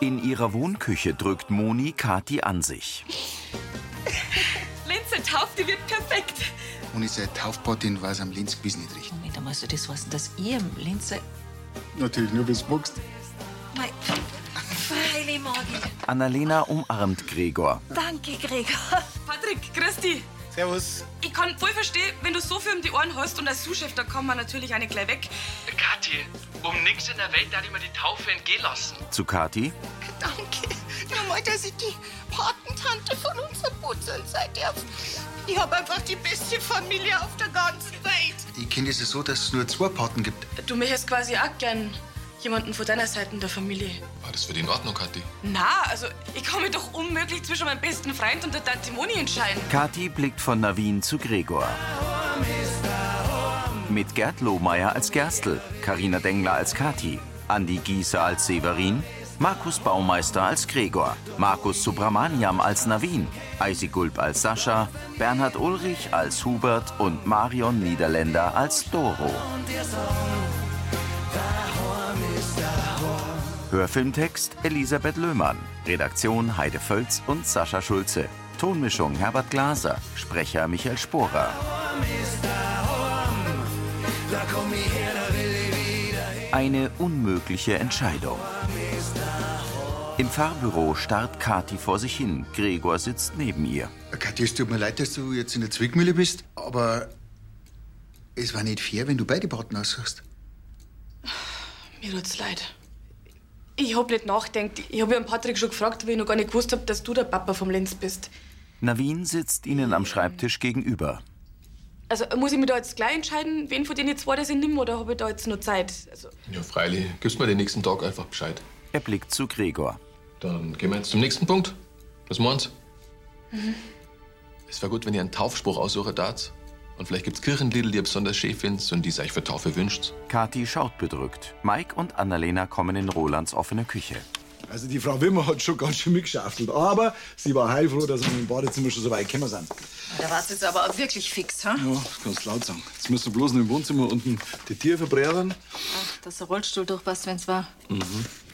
In ihrer Wohnküche drückt Moni Kathi an sich. Linse Tauf, die wird perfekt. Und ich sei Taufpatin, weiß am Linz gewiss nicht recht. Moment einmal, so das heißt, dass ihr im Linzer... Natürlich nur bis du magst. Mei, freilich mag ich. Annalena umarmt Gregor. Danke, Gregor. Patrick, Christi. Servus. Ich kann voll verstehen, wenn du so viel um die Ohren hast und als Sous-Chef, da kann man natürlich eine gleich weg. Kathi, um nix in der Welt darf ich mir die Taufe entgehen lassen. Zu Kathi. Danke. Nur mal, dass ich die Patentante von unserem Putzeln sein darf. Ich habe einfach die beste Familie auf der ganzen Welt. Ich kenne ja so, dass es nur zwei Paten gibt. Du möchtest quasi auch gern jemanden von deiner Seite der Familie. War das für dich in Ordnung, Kathi? Na, also ich kann mich doch unmöglich zwischen meinem besten Freund und der Tante Moni entscheiden. Kathi blickt von Navin zu Gregor. Mit Gerd Lohmeier als Gerstl, Karina Dengler als Kathi, Andi Gieser als Severin, Markus Baumeister als Gregor, Markus Subramaniam als Navin, Eisi Gulb als Sascha, Bernhard Ulrich als Hubert und Marion Niederländer als Doro. Hörfilmtext Elisabeth Löhmann. Redaktion Heide Völz und Sascha Schulze. Tonmischung Herbert Glaser. Sprecher Michael Sporer. Eine unmögliche Entscheidung. Im Fahrbüro starrt Kathi vor sich hin. Gregor sitzt neben ihr. Kathi, es tut mir leid, dass du jetzt in der Zwickmühle bist, aber es war nicht fair, wenn du beide Paten aussuchst. Mir tut's leid. Ich hab nicht nachgedacht. Ich hab ja den Patrick schon gefragt, weil ich noch gar nicht gewusst hab, dass du der Papa vom Lenz bist. Navin sitzt ihnen am Schreibtisch gegenüber. Also muss ich mich da jetzt gleich entscheiden, wen von denen zwei das ich nimm, oder habe ich da jetzt noch Zeit? Also, Ja, freilich. Gibst mir den nächsten Tag einfach Bescheid. Er blickt zu Gregor. Dann gehen wir jetzt zum nächsten Punkt. Was meinst Mhm. Es wäre gut, wenn ihr einen Taufspruch aussuchen darf. Und vielleicht gibt's Kirchenlieder, die ihr besonders schön findet und die ihr euch für Taufe wünscht. Kathi schaut bedrückt. Mike und Annalena kommen in Rolands offene Küche. Also die Frau Wimmer hat schon ganz schön mitgeschaftelt. Aber sie war heilfroh, dass wir im Badezimmer schon so weit gekommen sind. Da war's jetzt aber auch wirklich fix, ha? Ja, das kannst du laut sagen. Jetzt müssen wir bloß noch im Wohnzimmer unten die Tiere verbrennen. Ach, dass der Rollstuhl durchpasst, wenn's war.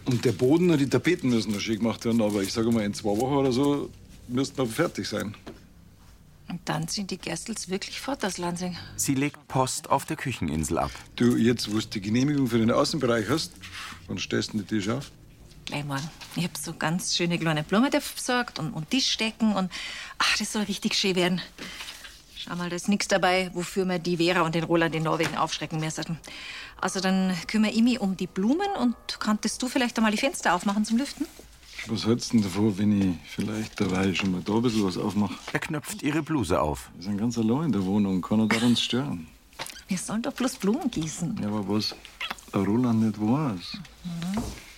Und der Boden und die Tapeten müssen noch schön gemacht werden. Aber ich sage mal, in zwei Wochen oder so müssten wir fertig sein. Und dann sind die Gerstels wirklich fort aus Lansing. Sie legt Post auf der Kücheninsel ab. Du, jetzt, wo du die Genehmigung für den Außenbereich hast, wann stellst du den Tisch auf? Gleich morgen. Ich hab so ganz schöne kleine Blumen dafür besorgt und, und Tischdecken und ach, das soll richtig schön werden. Schau mal, da ist nichts dabei, wofür wir die Vera und den Roland in Norwegen aufschrecken müssten. Also dann kümmere ich mich um die Blumen und könntest du vielleicht einmal die Fenster aufmachen zum Lüften? Was hältst du denn davor, wenn ich vielleicht dabei schon mal da ein bisschen was aufmache? Er knöpft ihre Bluse auf. Wir sind ganz allein in der Wohnung, kann er da uns stören. Wir sollen doch bloß Blumen gießen. Ja, aber was der Roland nicht weiß.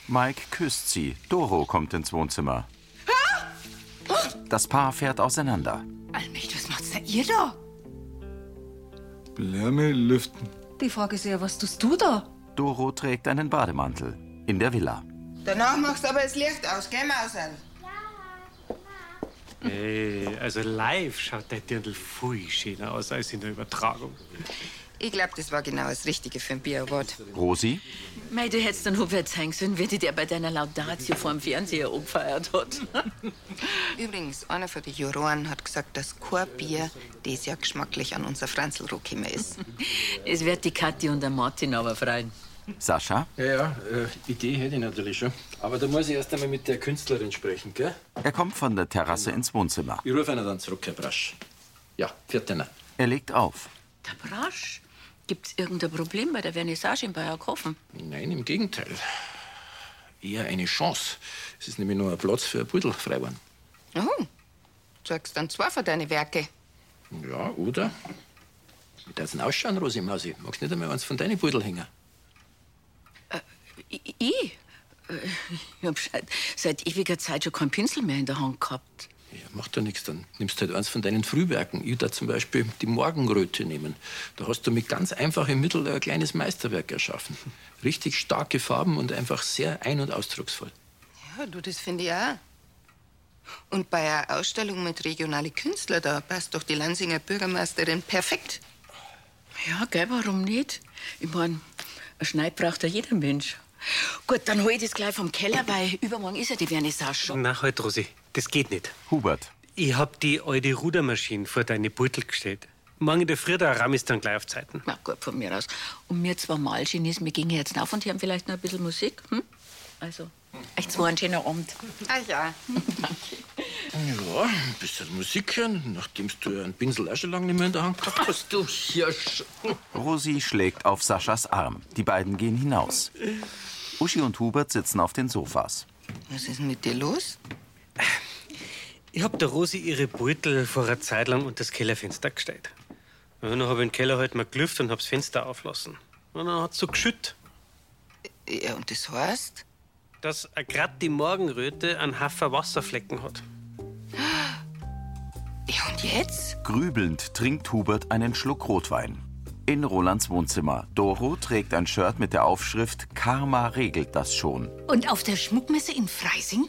Mike küsst sie. Doro kommt ins Wohnzimmer. Das Paar fährt auseinander. Allmächtig, was macht's denn ihr da? Lärme lüften. Die Frage ist ja, was tust du da? Doro trägt einen Bademantel. In der Villa. Danach machst du aber das Licht aus, gell, Mausel? Hey, also live schaut der Dirndl viel schöner aus als in der Übertragung. Ich glaub, das war genau das Richtige für ein Bier Award. Rosi? Mei, du hättest dann Hubert zeigen sollen, wie die der bei deiner Laudatio vor dem Fernseher umgefeiert hat. Übrigens, einer von den Juroren hat gesagt, dass kein Bier dieses Jahr geschmacklich an unser Franzl gekommen ist. Es wird die Kathi und der Martin aber freuen. Sascha? Ja, ja, äh, Idee hätte ich natürlich schon. Aber da muss ich erst einmal mit der Künstlerin sprechen, gell? Er kommt von der Terrasse ins Wohnzimmer. Ich rufe ihn dann zurück, Herr Brasch. Ja, vierten. Er legt auf. Der Brasch? Gibt's irgendein Problem bei der Vernissage in Bayerkofen? Nein, im Gegenteil. Eher eine Chance. Es ist nämlich nur ein Platz für ein Pudel frei geworden. Oh, zeigst dann zwei von deinen Werke. Ja, oder? Wie darf's denn ausschauen, Rosi Mausi? Magst du nicht einmal eins von deinen Pudel hängen? Ich? Ich, Äh, ich hab seit, seit ewiger Zeit schon keinen Pinsel mehr in der Hand gehabt. Ja, macht ja nichts. Dann nimmst du halt eins von deinen Frühwerken. Ich da zum Beispiel die Morgenröte nehmen. Da hast du mit ganz einfachen Mitteln ein kleines Meisterwerk erschaffen. Richtig starke Farben und einfach sehr ein- und ausdrucksvoll. Ja, du, das finde ich auch. Und bei einer Ausstellung mit regionalen Künstlern, da passt doch die Lansinger Bürgermeisterin perfekt. Ja, gell, warum nicht? Ich mein, ein Schneid braucht ja jeder Mensch. Gut, dann hol ich das gleich vom Keller, weil übermorgen ist ja die Vernissage schon. Na halt, Rosi, das geht nicht. Hubert. Ich hab die alte Rudermaschine vor deine Beutel gestellt. Morgen in der Früh, da ramm ist dann gleich auf Zeiten. Na gut, von mir aus. Und wir zwei Malgenies, wir gingen jetzt auf und hören vielleicht noch ein bisschen Musik. Hm? Also, euch zwei einen schönen Abend. Ah ja. Ja, ein bisschen Musik hören, nachdem du einen Pinsel auch schon lange nicht mehr in der Hand gehabt hast. Du Hirsch. Rosi schlägt auf Saschas Arm. Die beiden gehen hinaus. Uschi und Hubert sitzen auf den Sofas. Was ist denn mit dir los? Ich hab der Rosi ihre Beutel vor einer Zeit lang unter das Kellerfenster gestellt. Und dann hab ich im Keller halt mal gelüftet und hab's Fenster auflassen. Und dann hat's so geschütt. Ja, und das heißt? Dass grad die Morgenröte einen Haufen Wasserflecken hat. Ja, und jetzt? Grübelnd trinkt Hubert einen Schluck Rotwein. In Rolands Wohnzimmer. Doro trägt ein Shirt mit der Aufschrift Karma regelt das schon. Und auf der Schmuckmesse in Freising,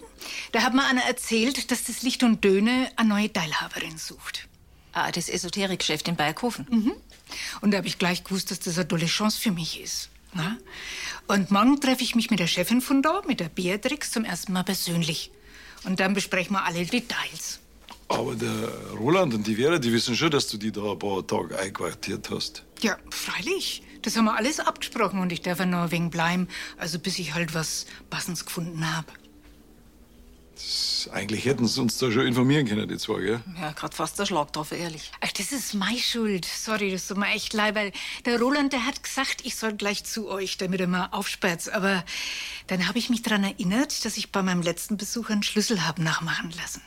da hat mir einer erzählt, dass das Licht und Döne eine neue Teilhaberin sucht. Ah, das Esoterikgeschäft in Bayerkofen. Mhm. Und da habe ich gleich gewusst, dass das eine tolle Chance für mich ist. Na? Und morgen treffe ich mich mit der Chefin von da, mit der Beatrix, zum ersten Mal persönlich. Und dann besprechen wir alle Details. Aber der Roland und die Vera, die wissen schon, dass du die da ein paar Tage einquartiert hast. Ja, freilich. Das haben wir alles abgesprochen und ich darf ja ein wenig bleiben, also bis ich halt was Passendes gefunden habe. Eigentlich hätten sie uns da schon informieren können, die zwei, gell? Ja, grad fast der Schlag drauf, ehrlich. Ach, das ist meine Schuld. Sorry, das tut mir echt leid, weil der Roland, der hat gesagt, ich soll gleich zu euch, damit er mal aufsperrt. Aber dann habe ich mich daran erinnert, dass ich bei meinem letzten Besuch einen Schlüssel habe nachmachen lassen.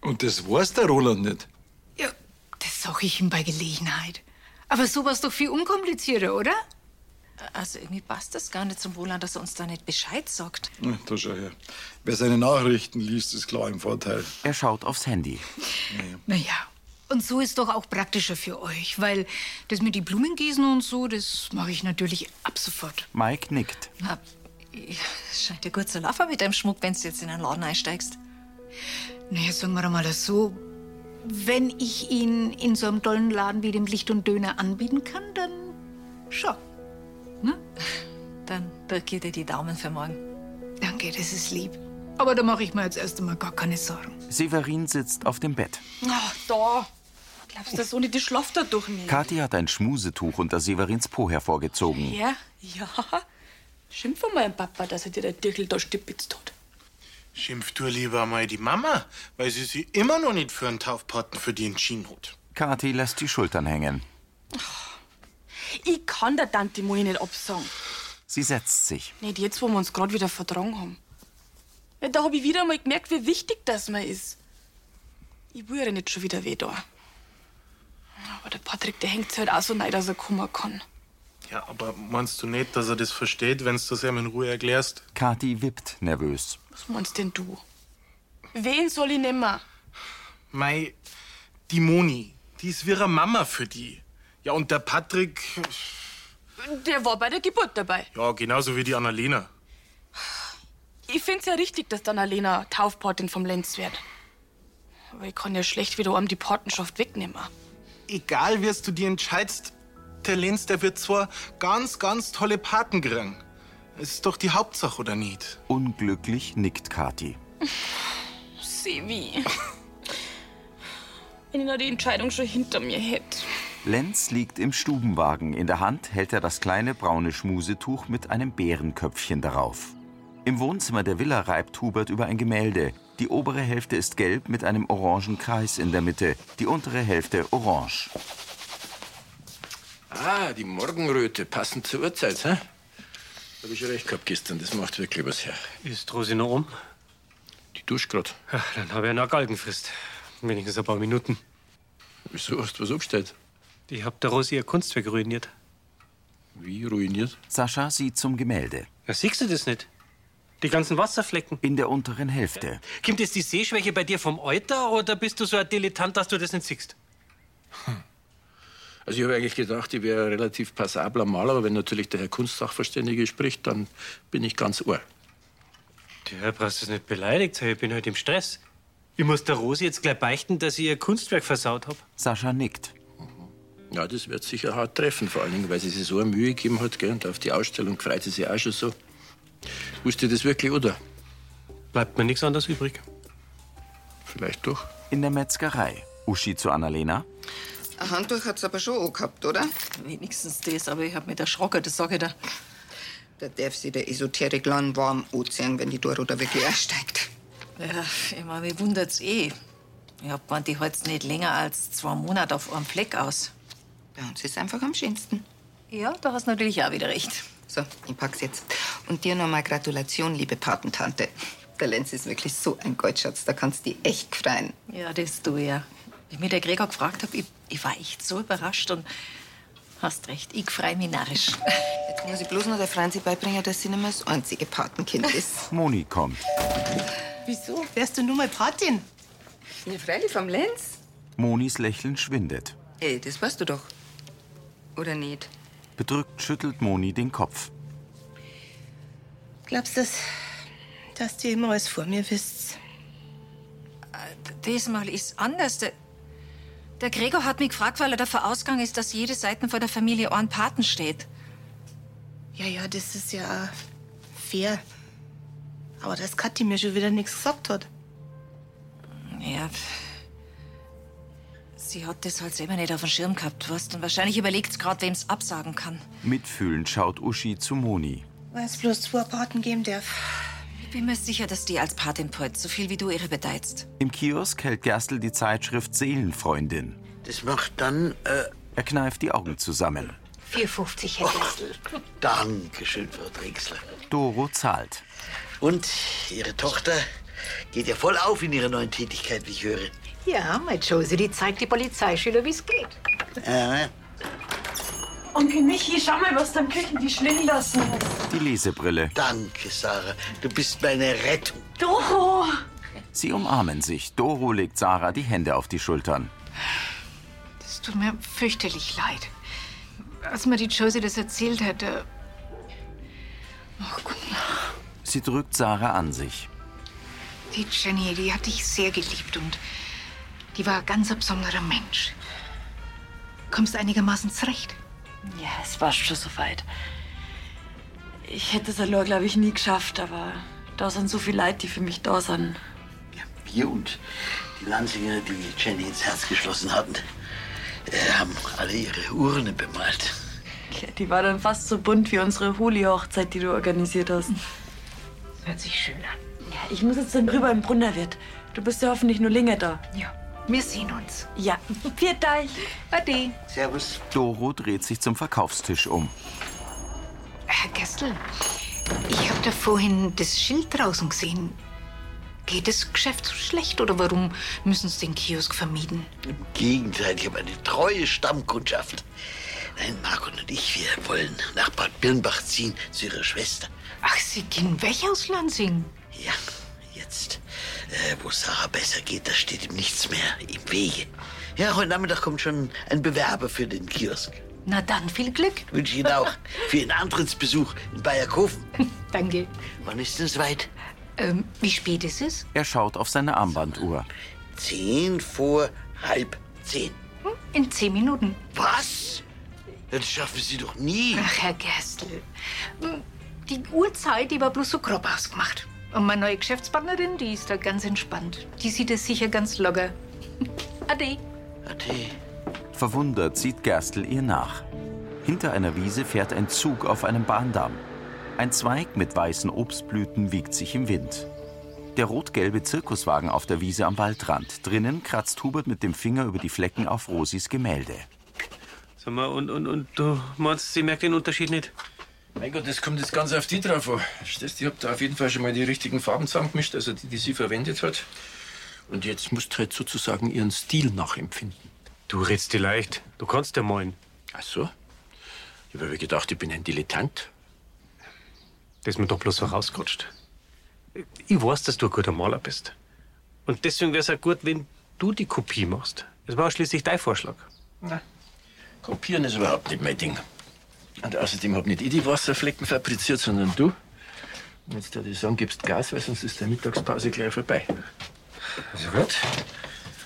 Und das weiß der Roland nicht. Ja, das sag ich ihm bei Gelegenheit. Aber sowas doch viel unkomplizierter, oder? Also irgendwie passt das gar nicht zum Roland, dass er uns da nicht Bescheid sagt. Na, da schau her. Wer seine Nachrichten liest, ist klar im Vorteil. Er schaut aufs Handy. Naja, und so ist doch auch praktischer für euch, weil das mit die Blumen gießen und so, das mache ich natürlich ab sofort. Mike nickt. Na, es scheint dir gut zu laufen mit deinem Schmuck, wenn du jetzt in einen Laden einsteigst. Naja, sagen wir mal das so. Wenn ich ihn in so einem tollen Laden wie dem Licht und Döner anbieten kann, dann schon. Dann drücke ich dir die Daumen für morgen. Danke, das ist lieb. Aber da mache ich mir jetzt erst einmal gar keine Sorgen. Severin sitzt auf dem Bett. Ach, da. Glaubst du, der Sohn, die schlaft da doch nicht? Kathi hat ein Schmusetuch unter Severins Po hervorgezogen. Ja, ja. Schimpf mal meinem Papa, dass er dir der Dirkel da stipitzt hat. Schimpf du lieber mal die Mama, weil sie sich immer noch nicht für einen Taufpaten für die entschieden hat. Kathi lässt die Schultern hängen. Ich kann der Tante Moni nicht absagen. Sie setzt sich. Nicht jetzt, wo wir uns gerade wieder vertragen haben. Ja, da habe ich wieder mal gemerkt, wie wichtig das mir ist. Ich will ja nicht schon wieder weh da. Aber der Patrick, der hängt sich halt auch so rein, dass er kommen kann. Ja, aber meinst du nicht, dass er das versteht, wenn du das ihm in Ruhe erklärst? Kathi wippt nervös. Was meinst denn du? Wen soll ich nehmen? Mei, die Moni, die ist wie ihre Mama für die. Ja, und der Patrick, Der war bei der Geburt dabei. ja, genauso wie die Annalena. Ich find's ja richtig, dass dann Alena Taufpatin vom Lenz wird. Aber ich kann ja schlecht wieder um die Patenschaft wegnehmen. Egal, wie du dir entscheidest, der Lenz, der wird zwar ganz, ganz tolle Paten kriegen. Es ist doch die Hauptsache, oder nicht? Unglücklich nickt Kathi. Sevi. Wenn ich noch die Entscheidung schon hinter mir hätte. Lenz liegt im Stubenwagen. In der Hand hält er das kleine braune Schmusetuch mit einem Bärenköpfchen darauf. Im Wohnzimmer der Villa reibt Hubert über ein Gemälde. Die obere Hälfte ist gelb mit einem orangen Kreis in der Mitte, die untere Hälfte orange. Ah, die Morgenröte, passend zur Uhrzeit, hä? Hab ich recht gehabt gestern, das macht wirklich was her. Ist Rosi noch um? Die duscht grad. Ja, dann habe ich eine Galgenfrist. Wenigstens ein paar Minuten. Wieso hast du was abgestellt? Ich hab der Rosi ihr Kunstwerk ruiniert. Wie ruiniert? Sascha sieht zum Gemälde. Ja, siehst du das nicht? Die ganzen Wasserflecken. In der unteren Hälfte. Kommt jetzt die Sehschwäche bei dir vom Alter oder bist du so ein Dilettant, dass du das nicht siehst? Also ich habe eigentlich gedacht, ich wäre ein relativ passabler Maler, aber wenn natürlich der Herr Kunstsachverständige spricht, dann bin ich ganz ohr. Ja, brauchst du es nicht beleidigt sein. Ich bin halt im Stress. Ich muss der Rosi jetzt gleich beichten, dass ich ihr Kunstwerk versaut hab. Sascha nickt. Ja, das wird sicher hart treffen, vor allen Dingen, weil sie sich so eine Mühe gegeben hat, gell? Und auf die Ausstellung freut sie sich auch schon so. Willst du das wirklich, oder? Bleibt mir nichts anderes übrig. Vielleicht doch. In der Metzgerei. Uschi zu Annalena. Ein Handtuch hat's aber schon angehabt, oder? Wenigstens das, aber ich hab mich erschrocken, das sag ich dir. Da darf sich der Esoterik-Lan warm anziehen, wenn die Doro da wirklich aussteigt. Ja, ich mein, mich wundert's eh. Ich hab gemeint, die halt's nicht länger als zwei Monate auf einem Fleck aus. Bei uns ist einfach am schönsten. Ja, da hast du natürlich auch wieder recht. So, ich pack's jetzt. Und dir nochmal Gratulation, liebe Patentante. Der Lenz ist wirklich so ein Goldschatz, da kannst du dich echt freuen. Ja, das du ja. Wie mich der Gregor gefragt hab, ich, ich war echt so überrascht und hast recht, ich freu mich narrisch. Jetzt muss ich bloß noch der Franzi beibringen, dass sie nicht mehr das einzige Patenkind ist. Moni kommt. Wieso? Wärst du nur mal Patin? Ja, freilich vom Lenz. Monis Lächeln schwindet. Ey, das weißt du doch. Oder nicht? Bedrückt schüttelt Moni den Kopf. Glaubst du, dass, dass ihr immer alles vor mir wisst? Diesmal ist anders. Der, Gregor hat mich gefragt, weil er davon ausgegangen ist, dass jede Seite von der Familie einen Paten steht. Ja, ja, das ist ja fair. Aber dass Kathi mir schon wieder nichts gesagt hat. Ja. Sie hat das halt selber nicht auf dem Schirm gehabt, weißt Und wahrscheinlich überlegt sie gerade, wem es absagen kann. Mitfühlend schaut Uschi zu Moni. Weil es bloß zwei Paten geben darf. Ich bin mir sicher, dass die als Patin peut, so viel wie du ihre bedeizt. Im Kiosk hält Gerstl die Zeitschrift Seelenfreundin. Das macht dann, äh, Er kneift die Augen zusammen. 4,50 Herr Gerstl. Dankeschön, Frau Drechsler. Doro zahlt. Und Ihre Tochter geht ja voll auf in ihrer neuen Tätigkeit, wie ich höre. Ja, mein Josie, die zeigt die Polizeischüler, wie es geht. Äh, Onkel Michi, schau mal, was du am Küchentisch liegen lassen hast. Die Lesebrille. danke, Sarah. Du bist meine Rettung. Doro! Sie umarmen sich. Doro legt Sarah die Hände auf die Schultern. Es tut mir fürchterlich leid. Als mir die Josie das erzählt hat, da Sie drückt Sarah an sich. Die Jenny, die hat dich sehr geliebt und die war ein ganz besonderer Mensch. Kommst du einigermaßen zurecht? Ja, es war schon so weit. Ich hätte es allein, glaube ich, nie geschafft, aber da sind so viele Leute, die für mich da sind. Wir und die Lansinger, die Jenny ins Herz geschlossen hatten, äh, haben alle ihre Urne bemalt. Ja, die war dann fast so bunt wie unsere Holi-Hochzeit, die du organisiert hast. Hört sich schön an. Ja, ich muss jetzt dann rüber im Brunnerwirt. Du bist ja hoffentlich nur länger da. Ja, wir sehen uns. Ja, viert euch. Ade. Servus. Doro dreht sich zum Verkaufstisch um. Herr Gerstl, ich habe da vorhin das Schild draußen gesehen. Geht das Geschäft so schlecht oder warum müssen Sie den Kiosk vermieden? Im Gegenteil, ich habe eine treue Stammkundschaft. Nein, Marco und ich, wir wollen nach Bad Birnbach ziehen zu ihrer Schwester. Ach, Sie gehen weg aus Lansing? Äh, wo Sarah besser geht, da steht ihm nichts mehr im Wege. Ja, heute Nachmittag kommt schon ein Bewerber für den Kiosk. Na dann, viel Glück. Wünsche ich Ihnen auch für Ihren Antrittsbesuch in Bayerkofen. Danke. Wann ist denn soweit? Ähm, wie spät ist es? Er schaut auf seine Armbanduhr. Zehn vor halb zehn. Hm, In zehn Minuten. Was? Das schaffen Sie doch nie. Ach, Herr Gerstl. Hm, Die Uhrzeit, die war bloß so grob ausgemacht. Und meine neue Geschäftspartnerin, die ist da ganz entspannt. Die sieht es sicher ganz locker. Ade. Ade. Verwundert sieht Gerstl ihr nach. Hinter einer Wiese fährt ein Zug auf einem Bahndamm. Ein Zweig mit weißen Obstblüten wiegt sich im Wind. Der rot-gelbe Zirkuswagen auf der Wiese am Waldrand. Drinnen kratzt Hubert mit dem Finger über die Flecken auf Rosis Gemälde. Sag mal, und, und, und du meinst, sie merkt den Unterschied nicht? Mein Gott, das kommt jetzt ganz auf die drauf an. Verstehst du, Ich hab da auf jeden Fall schon mal die richtigen Farben zusammengemischt, also die, die sie verwendet hat. Und jetzt musst du halt sozusagen ihren Stil nachempfinden. Du redst dir leicht. Du kannst ja malen. Ach so? Ich habe gedacht, ich bin ein Dilettant. Das ist mir doch bloß so rausgerutscht. Ich weiß, dass du ein guter Maler bist. Und deswegen wäre es auch gut, wenn du die Kopie machst. Das war schließlich dein Vorschlag. Na, Kopieren ist überhaupt nicht mein Ding. Und außerdem hab nicht ich die Wasserflecken fabriziert, sondern du. Und jetzt würde ich sagen, gibst Gas, weil sonst ist der Mittagspause gleich vorbei. Also gut.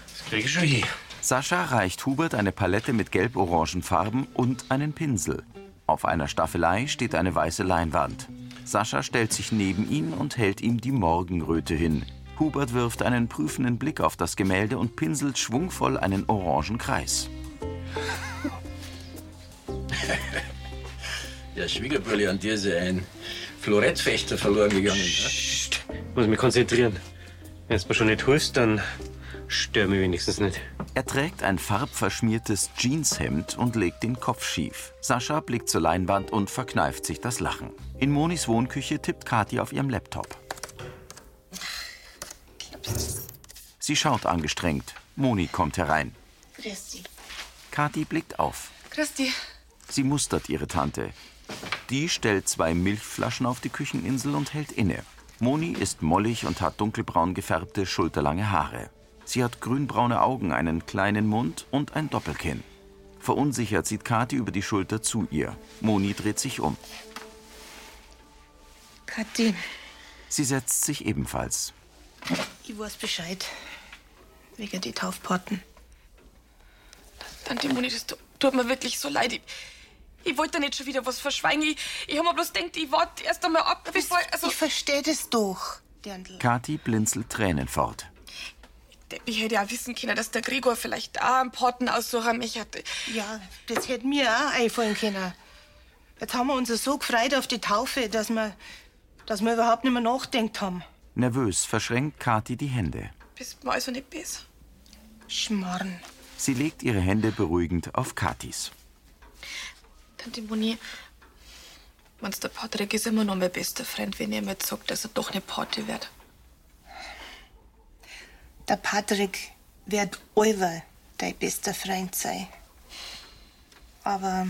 Das krieg ich schon hin. Sascha reicht Hubert eine Palette mit gelb-orangen Farben und einen Pinsel. Auf einer Staffelei steht eine weiße Leinwand. Sascha stellt sich neben ihn und hält ihm die Morgenröte hin. Hubert wirft einen prüfenden Blick auf das Gemälde und pinselt schwungvoll einen orangen Kreis. Der Schwiegerbrülli an dir ist ja ein Florettfechter verloren gegangen. Psst. Muss mich konzentrieren. Wenn du mir schon nicht hilfst, dann stör mich wenigstens nicht. Er trägt ein farbverschmiertes Jeanshemd und legt den Kopf schief. Sascha blickt zur Leinwand und verkneift sich das Lachen. In Monis Wohnküche tippt Kathi auf ihrem Laptop. Sie schaut angestrengt. Moni kommt herein. Christi. Kathi blickt auf. Christi. Sie mustert ihre Tante. Die stellt zwei Milchflaschen auf die Kücheninsel und hält inne. Moni ist mollig und hat dunkelbraun gefärbte, schulterlange Haare. Sie hat grünbraune Augen, einen kleinen Mund und ein Doppelkinn. Verunsichert sieht Kathi über die Schulter zu ihr. Moni dreht sich um. Kathi, Sie setzt sich ebenfalls. ich weiß Bescheid. Wegen die Taufpaten. Tante Moni, das tu- tut mir wirklich so leid. Ich, ich wollte nicht schon wieder was verschweigen. Ich, ich hab mir bloß gedacht, ich warte erst einmal ab, bevor... Also, Ich verstehe das doch, Dirndl. Kathi blinzelt Tränen fort. ich hätte ja wissen können, dass der Gregor vielleicht auch einen Paten aussuchen mich hatte. Ja, das hätte mir auch einfallen können. Jetzt haben wir uns so gefreut auf die Taufe, dass wir, dass wir überhaupt nicht mehr nachdenkt haben. Nervös verschränkt Kathi die Hände. Bist mir also nicht besser. Schmarrn. Sie legt ihre Hände beruhigend auf Kathis. Tante Moni, meinst der Patrick ist immer noch mein bester Freund, wenn er mir sagt, dass er doch eine Pate wird. Der Patrick wird allweil dein bester Freund sein. Aber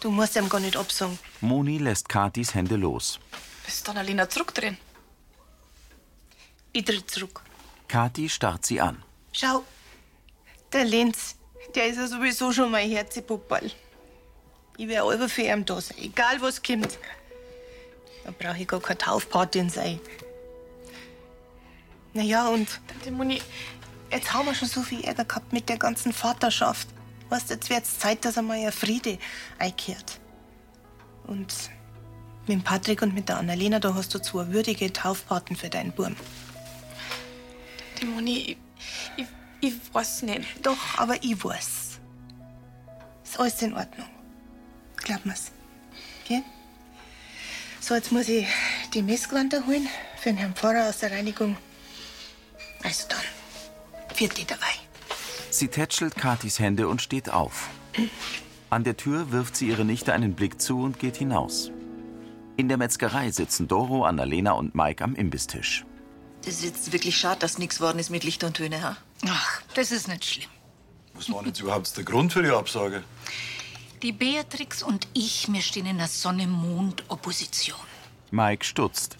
du musst ihm gar nicht absagen. Moni lässt Kathis Hände los. Bist dann Alina zurückdrehen? Ich tritt zurück. Kathi starrt sie an. Schau, der Lenz, der ist ja sowieso schon mein Herzepupperl. Ich werde alle für ihn da sein, egal was kommt. Da brauche ich gar keine Taufpatin sein. Na ja, und. Tante Moni. Jetzt haben wir schon so viel Ärger gehabt mit der ganzen Vaterschaft. Weißt, jetzt wird's Zeit, dass einmal ein Friede einkehrt. Und mit dem Patrick und mit der Annalena, da hast du zwei würdige Taufpaten für deinen Burm. Tante Moni, ich, ich, ich weiß nicht. Doch, aber ich weiß. Ist alles in Ordnung. Glaub mir's. Gell? So, jetzt muss ich die Messgewand holen für den Herrn Pfarrer aus der Reinigung. Also dann, vierte dabei. Sie tätschelt Kathis Hände und steht auf. An der Tür wirft sie ihre Nichte einen Blick zu und geht hinaus. In der Metzgerei sitzen Doro, Annalena und Mike am Imbistisch. Das ist jetzt wirklich schade, dass nichts geworden ist mit Licht und Töne, ha? Ach, das ist nicht schlimm. Was war denn jetzt überhaupt der Grund für die Absage? Die Beatrix und ich, wir stehen in einer Sonne-Mond-Opposition. Mike stutzt.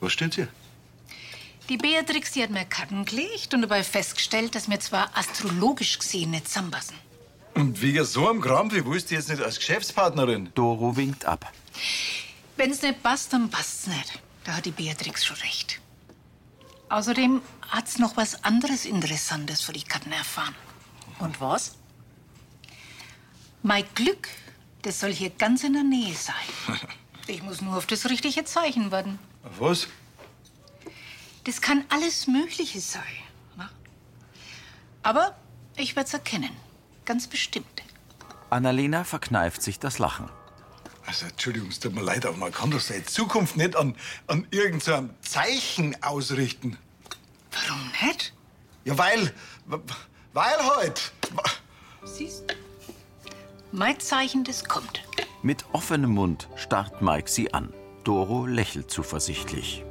Was steht hier? Die Beatrix, die hat mir Karten gelegt und dabei festgestellt, dass wir zwar astrologisch gesehen nicht zusammenpassen. Und wegen so einem Kram, wie willst du jetzt nicht als Geschäftspartnerin? Doro winkt ab. Wenn's nicht passt, dann passt's nicht. Da hat die Beatrix schon recht. Außerdem hat's noch was anderes Interessantes von die Karten erfahren. Und was? Mein Glück, das soll hier ganz in der Nähe sein. Ich muss nur auf das richtige Zeichen warten. Auf was? Das kann alles Mögliche sein. ne? Aber ich werde es erkennen. Ganz bestimmt. Annalena verkneift sich das Lachen. Also, Entschuldigung, es tut mir leid, aber man kann doch seine Zukunft nicht an, an irgendeinem Zeichen ausrichten. Warum nicht? Ja, weil. Weil halt. Siehst Mein Zeichen, das kommt. Mit offenem Mund starrt Mike sie an. Doro lächelt zuversichtlich.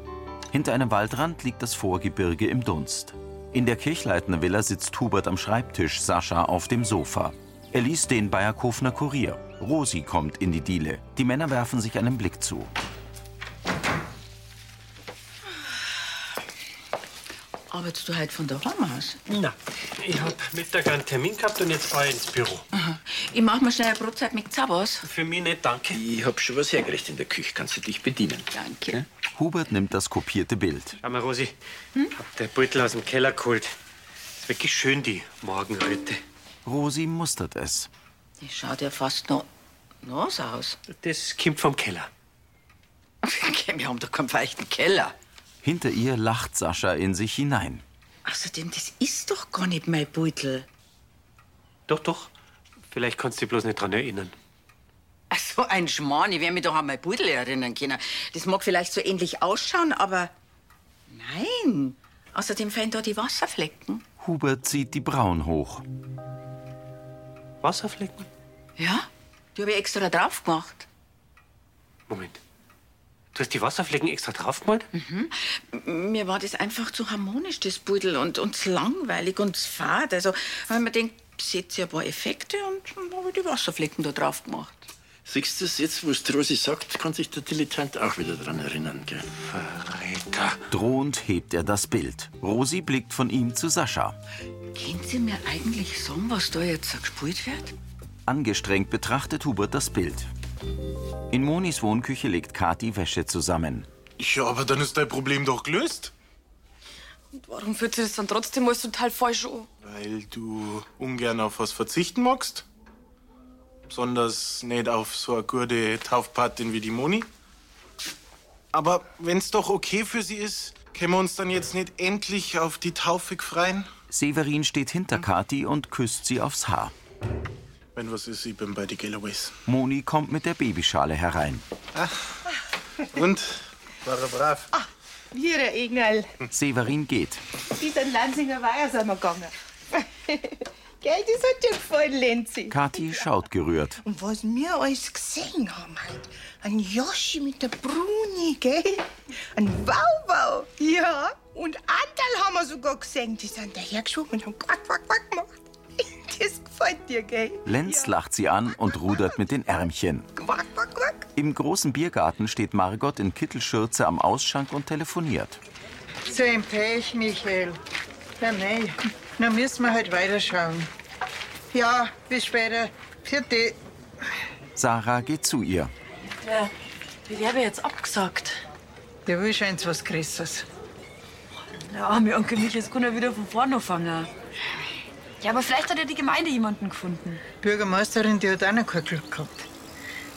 Hinter einem Waldrand liegt das Vorgebirge im Dunst. In der Kirchleitner Villa sitzt Hubert am Schreibtisch, Sascha auf dem Sofa. Er liest den Bayerkofener Kurier. Rosi kommt in die Diele. Die Männer werfen sich einen Blick zu. Arbeitest du heute von daheim aus? Na, ich hab Mittag einen Termin gehabt und jetzt fahr ich ins Büro. Ich mach mir schnell eine Brotzeit mit Zabas. Für mich nicht, danke. Ich hab schon was hergerichtet in der Küche. Kannst du dich bedienen? Danke. Hubert nimmt das kopierte Bild. Schau mal, Rosi, hab der Beutel aus dem Keller geholt. Ist wirklich schön, die Morgenröte. Rosi mustert es. Die schaut ja fast noch nass aus. Das kommt vom Keller. Wir haben doch keinen feuchten Keller. Hinter ihr lacht Sascha in sich hinein. Außerdem, das ist doch gar nicht mein Beutel. Doch, doch. Vielleicht kannst du dich bloß nicht dran erinnern. Ach so ein Schmarrn, ich werde mich doch an mein Beutel erinnern können. Das mag vielleicht so ähnlich ausschauen, aber nein. Außerdem fehlen da die Wasserflecken. Hubert zieht die Brauen hoch. Wasserflecken? Ja, die habe ich extra drauf gemacht. Moment. Du hast die Wasserflecken extra draufgemalt? Mhm. Mir war das einfach zu harmonisch, das Beutel, und, und zu langweilig und zu fad. Also, weil man denkt, setze ein paar Effekte und habe ich die Wasserflecken da drauf gemacht. Siehst du jetzt, wo es die Rosi sagt, kann sich der Dilettant auch wieder dran erinnern, gell? Verräter. Drohend hebt er das Bild. Rosi blickt von ihm zu Sascha. Können Sie mir eigentlich sagen, was da jetzt gespielt wird? Angestrengt betrachtet Hubert das Bild. In Monis Wohnküche legt Kathi Wäsche zusammen. Ja, aber dann ist dein Problem doch gelöst. Und warum fühlt sich das dann trotzdem alles total falsch an? Weil du ungern auf was verzichten magst. Besonders nicht auf so eine gute Taufpatin wie die Moni. Aber wenn's doch okay für sie ist, können wir uns dann jetzt nicht endlich auf die Taufe freien? Severin steht hinter Kathi und küsst sie aufs Haar. Wenn was ist, ich bin bei die Galloways. Moni kommt mit der Babyschale herein. Und? War er brav? Wir, der Egnal. Severin geht. Bis an Lanzinger Weiher sind wir gegangen. Gell, das hat dir gefallen, Lenzi. Kathi schaut gerührt. Und was wir alles gesehen haben heute. Ein Joschi mit der Bruni, gell? Ein Wauwau. Ja. Und Anteil haben wir sogar gesehen. Die sind dahergeschwommen und haben quack, quack, quack gemacht. Das gefällt dir, gell? Lenz lacht sie an und rudert mit den Ärmchen. Quack, quack, quack. Im großen Biergarten steht Margot in Kittelschürze am Ausschank und telefoniert. So ein Pech, Michael. Ja, nein. Dann müssen wir halt weiterschauen. Ja, bis später. Vierte. Sarah geht zu ihr. Ja, wie wäre jetzt abgesagt? Ja, wohl scheint's was Größeres. Ja, mir Onkel Michael, jetzt kann er wieder von vorne anfangen. Ja, aber vielleicht hat ja die Gemeinde jemanden gefunden. Bürgermeisterin, die hat auch noch kein Glück gehabt.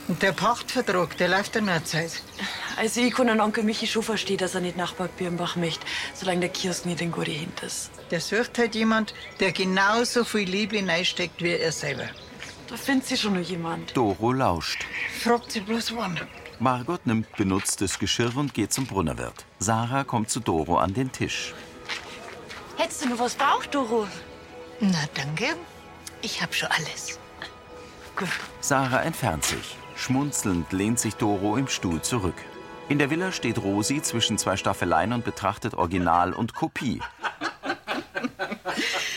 Und der Pachtvertrag, der läuft ja noch eine Zeit. Also ich kann an Onkel Michi schon verstehen, dass er nicht nach Bad Birnbach möchte, solange der Kiosk nicht in gute Hände ist. Der sucht halt jemand, der genauso viel Liebe reinsteckt wie er selber. Da findet sie schon noch jemand. Doro lauscht. Fragt sie bloß wann. Margot nimmt benutztes Geschirr und geht zum Brunnerwirt. Sarah kommt zu Doro an den Tisch. Hättest du noch was braucht, Doro? Na, danke. Ich hab schon alles. Sarah entfernt sich. Schmunzelnd lehnt sich Doro im Stuhl zurück. In der Villa steht Rosi zwischen zwei Staffeleien und betrachtet Original und Kopie.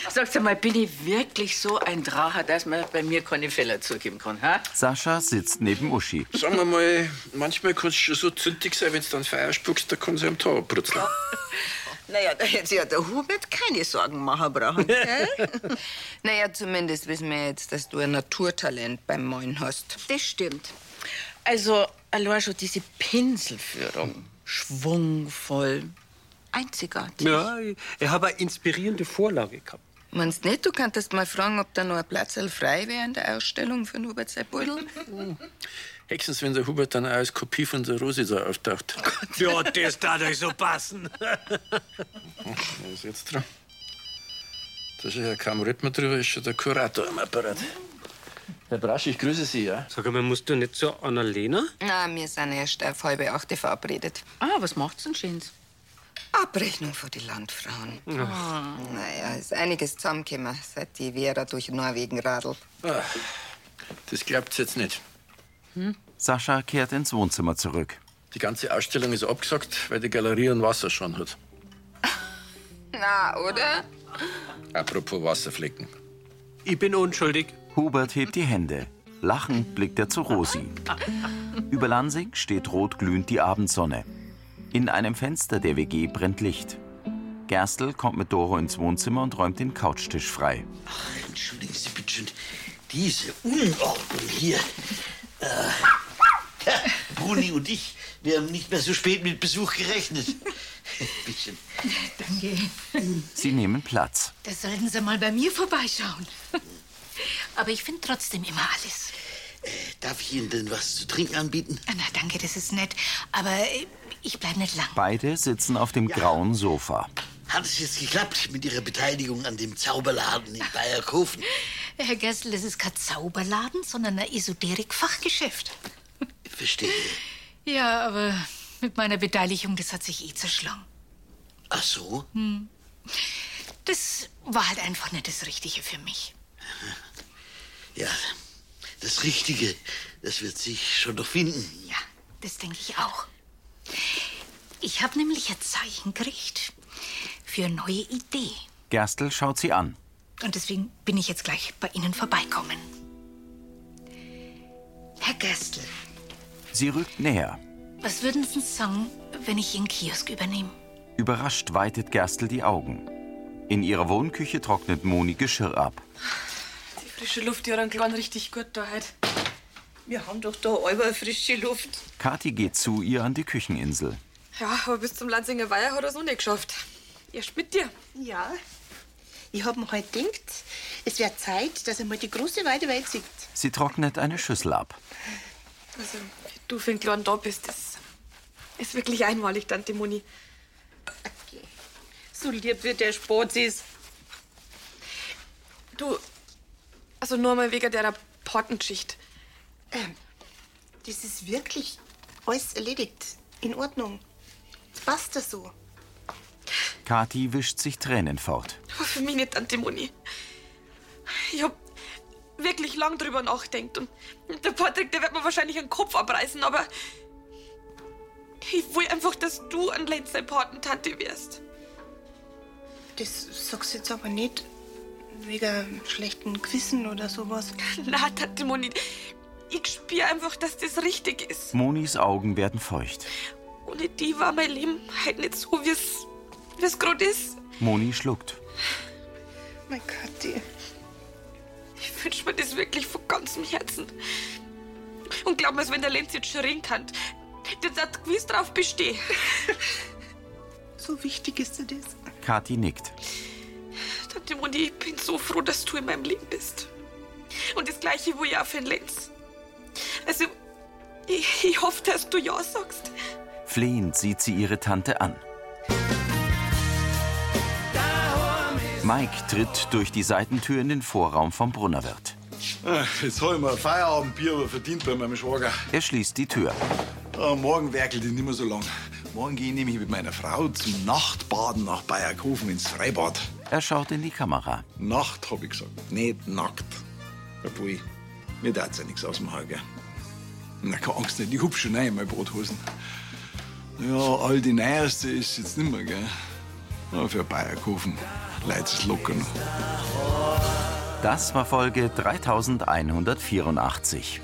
Sagst du mal, bin ich wirklich so ein Drache, dass man bei mir keine Fehler zugeben kann? Ha? Sascha sitzt neben Uschi. Sagen wir mal, manchmal kann es schon so zündig sein, wenn du dann Feuer spuckst, da kann es einem Tor brutzeln. Naja, da hätte sich ja der Hubert keine Sorgen machen brauchen. gell? naja, zumindest wissen wir jetzt, dass du ein Naturtalent beim Moin hast. Das stimmt. Also, allein schon diese Pinselführung. Schwungvoll. Einzigartig. Ja, ich, ich habe eine inspirierende Vorlage gehabt. Meinst nicht, du könntest mal fragen, ob da noch ein Platz frei wäre in der Ausstellung von Hubert sein Beutel? Höchstens, wenn der Hubert dann auch als Kopie von der Rosi da auftaucht. Ja, das darf euch so passen. Was ist jetzt dran? Da ist ja kaum redet man drüber, ist schon der Kurator am Apparat. Herr Brasch, ich grüße Sie, ja? Sag mal, musst du nicht zur Annalena? Na, wir sind erst auf halbe achte verabredet. Ah, was macht's denn Schönes? Abrechnung für die Landfrauen. Ah. Naja, ist einiges zusammengekommen, seit die Vera durch Norwegen radelt. Ah, Das glaubt's jetzt nicht. Sascha kehrt ins Wohnzimmer zurück. Die ganze Ausstellung ist abgesagt, weil die Galerie einen Wasserschaden hat. Na, oder? Apropos Wasserflecken. Ich bin unschuldig. Hubert hebt die Hände. Lachend blickt er zu Rosi. Über Lansing steht rotglühend die Abendsonne. In einem Fenster der WG brennt Licht. Gerstl kommt mit Doro ins Wohnzimmer und räumt den Couchtisch frei. Entschuldigen Sie bitte schön, diese Unordnung hier. Äh, ja, Bruni und ich, wir haben nicht mehr so spät mit Besuch gerechnet. Bisschen. Danke. Sie nehmen Platz. Da sollten Sie mal bei mir vorbeischauen. Aber ich finde trotzdem immer alles. Darf ich Ihnen denn was zu trinken anbieten? Ah, Na, danke, das ist nett. Aber äh, ich bleib nicht lang. Beide sitzen auf dem grauen Sofa. Hat es jetzt geklappt mit Ihrer Beteiligung an dem Zauberladen in Bayerkofen? Herr Gerstl, das ist kein Zauberladen, sondern ein Esoterik-Fachgeschäft. Verstehe. Ja, aber mit meiner Beteiligung, das hat sich eh zerschlagen. Ach so? Hm. Das war halt einfach nicht das Richtige für mich. Ja, das Richtige, das wird sich schon noch finden. Ja, das denke ich auch. Ich habe nämlich ein Zeichen gekriegt für eine neue Idee. Gerstl schaut sie an. Und deswegen bin ich jetzt gleich bei Ihnen vorbeikommen. Herr Gerstl, Sie rückt näher. was würden Sie sagen, wenn ich Ihren Kiosk übernehme? Überrascht weitet Gerstl die Augen. In ihrer Wohnküche trocknet Moni Geschirr ab. Die frische Luft, die hat einen Kleinen richtig gut da heute. Wir haben doch da alle frische Luft. Kathi geht zu ihr an die Kücheninsel. Ja, aber bis zum Lanzinger Weiher hat er es noch nicht geschafft. Erst mit dir. Ja. Ich hab mir heute gedacht, es wäre Zeit, dass er mal die große weite Welt sieht. Sie trocknet eine Schüssel ab. Also, wie du für einen Kleinen da bist, das ist wirklich einmalig, Tante Moni. So lieb wird der Spazies. Du, also nur mal wegen der Patenschicht. Ähm, das ist wirklich alles erledigt. In Ordnung. Das passt das so. Kathi wischt sich Tränen fort. Aber für mich nicht, Tante Moni. Ich hab wirklich lang drüber nachgedacht. Und der Patrick, der wird mir wahrscheinlich einen Kopf abreißen, aber ich will einfach, dass du an Lenz deine Patentante wirst. Das sagst du jetzt aber nicht wegen schlechten Gewissen oder sowas. Na, Tante Moni, ich spüre einfach, dass das richtig ist. Monis Augen werden feucht. Ohne die war mein Leben halt nicht so, wie es es gerade ist. Moni schluckt. Mein Kathi. Ich wünsche mir das wirklich von ganzem Herzen. Und glaub mir, wenn der Lenz jetzt schon reden kann, der hat gewiss drauf bestehen. So wichtig ist dir das. Kathi nickt. Tante Moni, ich bin so froh, dass du in meinem Leben bist. Und das Gleiche ich auch für den Lenz. Also, ich, ich hoffe, dass du Ja sagst. Flehend sieht sie ihre Tante an. Mike tritt durch die Seitentür in den Vorraum vom Brunnerwirt. Ah, Jetzt hab ich mir ein Feierabendbier aber verdient bei meinem Schwager. Er schließt die Tür. Ah, morgen werkelt ich nicht mehr so lang. Morgen gehe ich nämlich mit meiner Frau zum Nachtbaden nach Bayerkofen ins Freibad. Er schaut in die Kamera. Nacht, hab ich gesagt. Nicht nackt. Obwohl, mir tat's ja nichts aus dem Haar, gell? Na, keine Angst nicht, ich hab schon rein in meine Brothosen. Ja, all die Neuerste ist jetzt nicht mehr, gell? Aber für Bayerkofen noch. Das war Folge 3184.